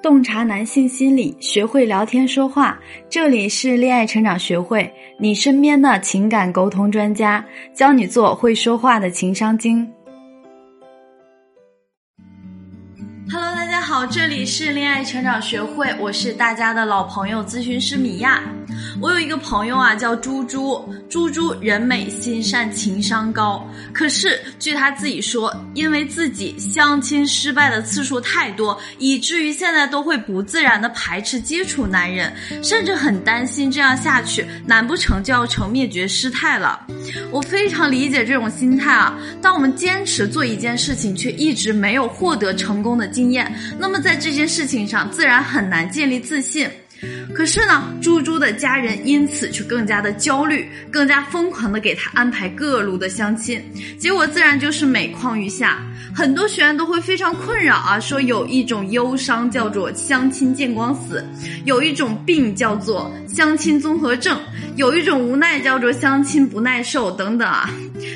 洞察男性心理，学会聊天说话。这里是恋爱成长学会，你身边的情感沟通专家，教你做会说话的情商精。Hello，大家好，这里是恋爱成长学会，我是大家的老朋友咨询师米娅。我有一个朋友啊，叫猪猪。猪猪人美心善，情商高。可是据他自己说，因为自己相亲失败的次数太多，以至于现在都会不自然的排斥接触男人，甚至很担心这样下去，难不成就要成灭绝师太了？我非常理解这种心态啊。当我们坚持做一件事情，却一直没有获得成功的经验，那么在这件事情上，自然很难建立自信。可是呢，猪猪的家人因此却更加的焦虑，更加疯狂的给他安排各路的相亲，结果自然就是每况愈下。很多学员都会非常困扰啊，说有一种忧伤叫做相亲见光死，有一种病叫做相亲综合症，有一种无奈叫做相亲不耐受等等啊。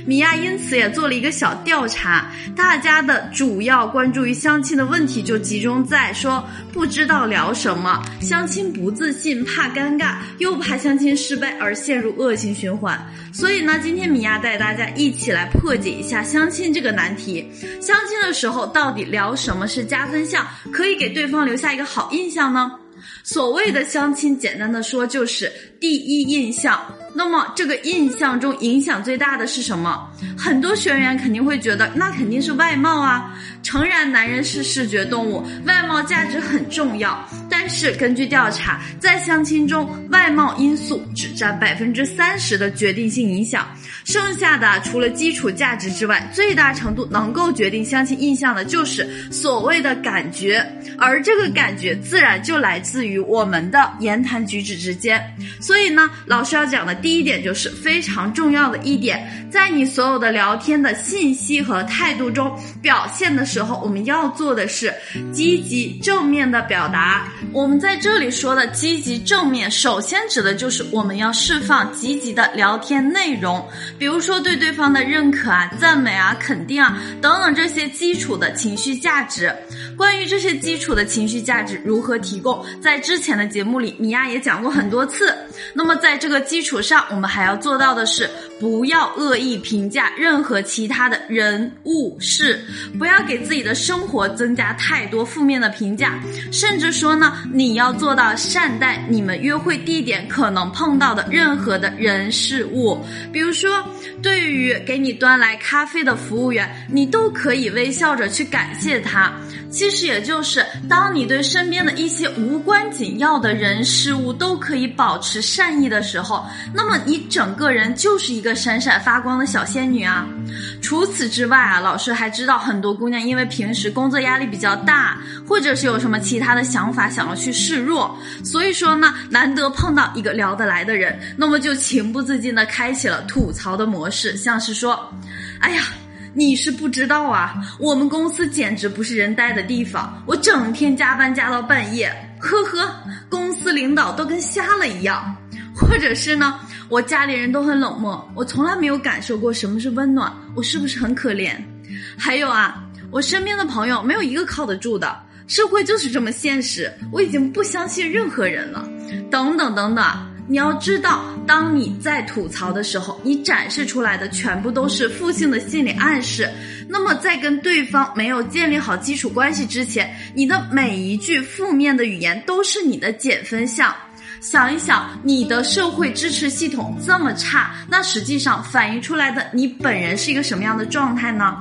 米娅因此也做了一个小调查，大家的主要关注于相亲的问题就集中在说不知道聊什么，相亲不自信，怕尴尬，又怕相亲失败而陷入恶性循环。所以呢，今天米娅带大家一起来破解一下相亲这个难题。相亲的时候，到底聊什么是加分项，可以给对方留下一个好印象呢？所谓的相亲，简单的说就是第一印象。那么这个印象中影响最大的是什么？很多学员肯定会觉得，那肯定是外貌啊。诚然，男人是视觉动物，外貌价值很重要。但是根据调查，在相亲中，外貌因素只占百分之三十的决定性影响。剩下的除了基础价值之外，最大程度能够决定相亲印象的就是所谓的感觉，而这个感觉自然就来自于我们的言谈举止之间。所以呢，老师要讲的第一点就是非常重要的一点，在你所有的聊天的信息和态度中表现的时候，我们要做的是积极正面的表达。我们在这里说的积极正面，首先指的就是我们要释放积极的聊天内容。比如说对对方的认可啊、赞美啊、肯定啊等等这些基础的情绪价值。关于这些基础的情绪价值如何提供，在之前的节目里，米娅也讲过很多次。那么在这个基础上，我们还要做到的是，不要恶意评价任何其他的人物事，不要给自己的生活增加太多负面的评价，甚至说呢，你要做到善待你们约会地点可能碰到的任何的人事物，比如说。对于给你端来咖啡的服务员，你都可以微笑着去感谢他。其实也就是，当你对身边的一些无关紧要的人事物都可以保持善意的时候，那那么你整个人就是一个闪闪发光的小仙女啊！除此之外啊，老师还知道很多姑娘因为平时工作压力比较大，或者是有什么其他的想法想要去示弱，所以说呢，难得碰到一个聊得来的人，那么就情不自禁的开启了吐槽的模式，像是说，哎呀。你是不知道啊，我们公司简直不是人待的地方，我整天加班加到半夜，呵呵，公司领导都跟瞎了一样。或者是呢，我家里人都很冷漠，我从来没有感受过什么是温暖，我是不是很可怜？还有啊，我身边的朋友没有一个靠得住的，社会就是这么现实，我已经不相信任何人了，等等等等。你要知道，当你在吐槽的时候，你展示出来的全部都是负性的心理暗示。那么，在跟对方没有建立好基础关系之前，你的每一句负面的语言都是你的减分项。想一想，你的社会支持系统这么差，那实际上反映出来的你本人是一个什么样的状态呢？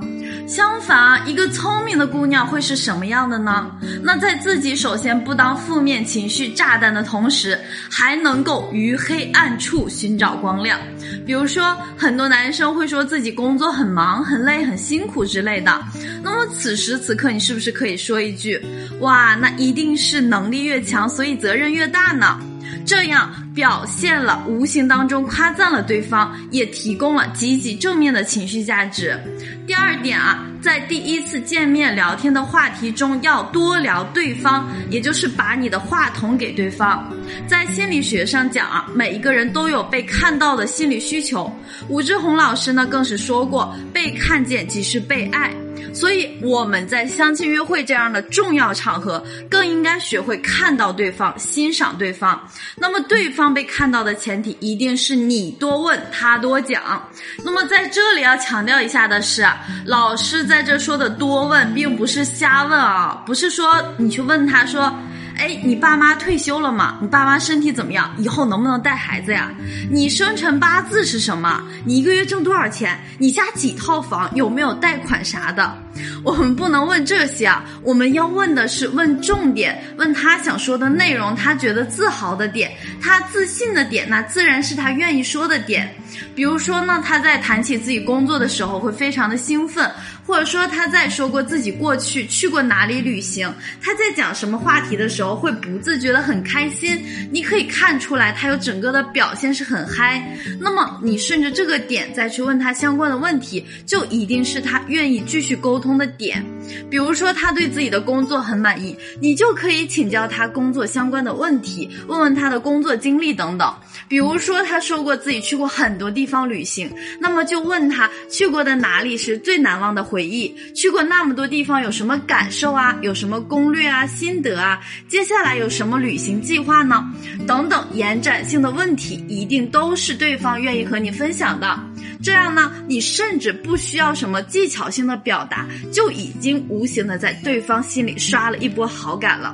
相反啊，一个聪明的姑娘会是什么样的呢？那在自己首先不当负面情绪炸弹的同时，还能够于黑暗处寻找光亮。比如说，很多男生会说自己工作很忙、很累、很辛苦之类的。那么此时此刻，你是不是可以说一句：“哇，那一定是能力越强，所以责任越大呢？”这样表现了，无形当中夸赞了对方，也提供了积极正面的情绪价值。第二点啊，在第一次见面聊天的话题中，要多聊对方，也就是把你的话筒给对方。在心理学上讲啊，每一个人都有被看到的心理需求。武志红老师呢，更是说过，被看见即是被爱。所以我们在相亲约会这样的重要场合，更应该学会看到对方，欣赏对方。那么对方被看到的前提，一定是你多问他多讲。那么在这里要强调一下的是，老师在这说的多问，并不是瞎问啊，不是说你去问他说。哎，你爸妈退休了吗？你爸妈身体怎么样？以后能不能带孩子呀？你生辰八字是什么？你一个月挣多少钱？你家几套房？有没有贷款啥的？我们不能问这些啊，我们要问的是问重点，问他想说的内容，他觉得自豪的点，他自信的点，那自然是他愿意说的点。比如说呢，他在谈起自己工作的时候会非常的兴奋。或者说他在说过自己过去去过哪里旅行，他在讲什么话题的时候会不自觉的很开心，你可以看出来他有整个的表现是很嗨。那么你顺着这个点再去问他相关的问题，就一定是他愿意继续沟通的点。比如说他对自己的工作很满意，你就可以请教他工作相关的问题，问问他的工作经历等等。比如说他说过自己去过很多地方旅行，那么就问他去过的哪里是最难忘的回。忆去过那么多地方，有什么感受啊？有什么攻略啊？心得啊？接下来有什么旅行计划呢？等等，延展性的问题一定都是对方愿意和你分享的。这样呢，你甚至不需要什么技巧性的表达，就已经无形的在对方心里刷了一波好感了。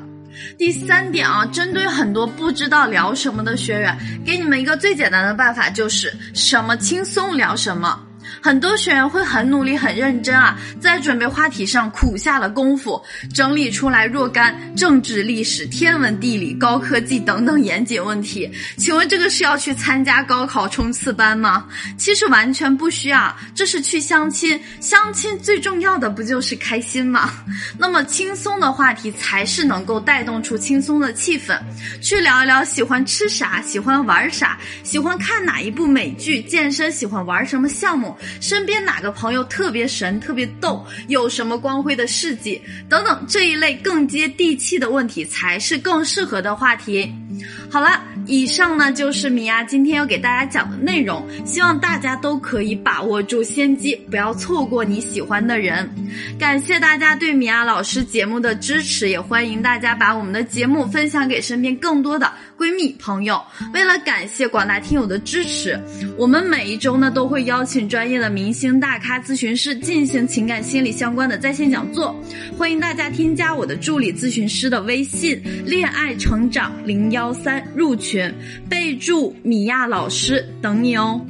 第三点啊，针对很多不知道聊什么的学员，给你们一个最简单的办法，就是什么轻松聊什么。很多学员会很努力、很认真啊，在准备话题上苦下了功夫，整理出来若干政治、历史、天文、地理、高科技等等严谨问题。请问这个是要去参加高考冲刺班吗？其实完全不需要，这是去相亲。相亲最重要的不就是开心吗？那么轻松的话题才是能够带动出轻松的气氛。去聊一聊喜欢吃啥、喜欢玩啥、喜欢看哪一部美剧、健身喜欢玩什么项目。身边哪个朋友特别神、特别逗，有什么光辉的事迹等等这一类更接地气的问题，才是更适合的话题。好了，以上呢就是米娅今天要给大家讲的内容，希望大家都可以把握住先机，不要错过你喜欢的人。感谢大家对米娅老师节目的支持，也欢迎大家把我们的节目分享给身边更多的闺蜜朋友。为了感谢广大听友的支持，我们每一周呢都会邀请专业的明星大咖咨询师进行情感心理相关的在线讲座，欢迎大家添加我的助理咨询师的微信“恋爱成长零幺三”入群，备注“米娅老师”等你哦。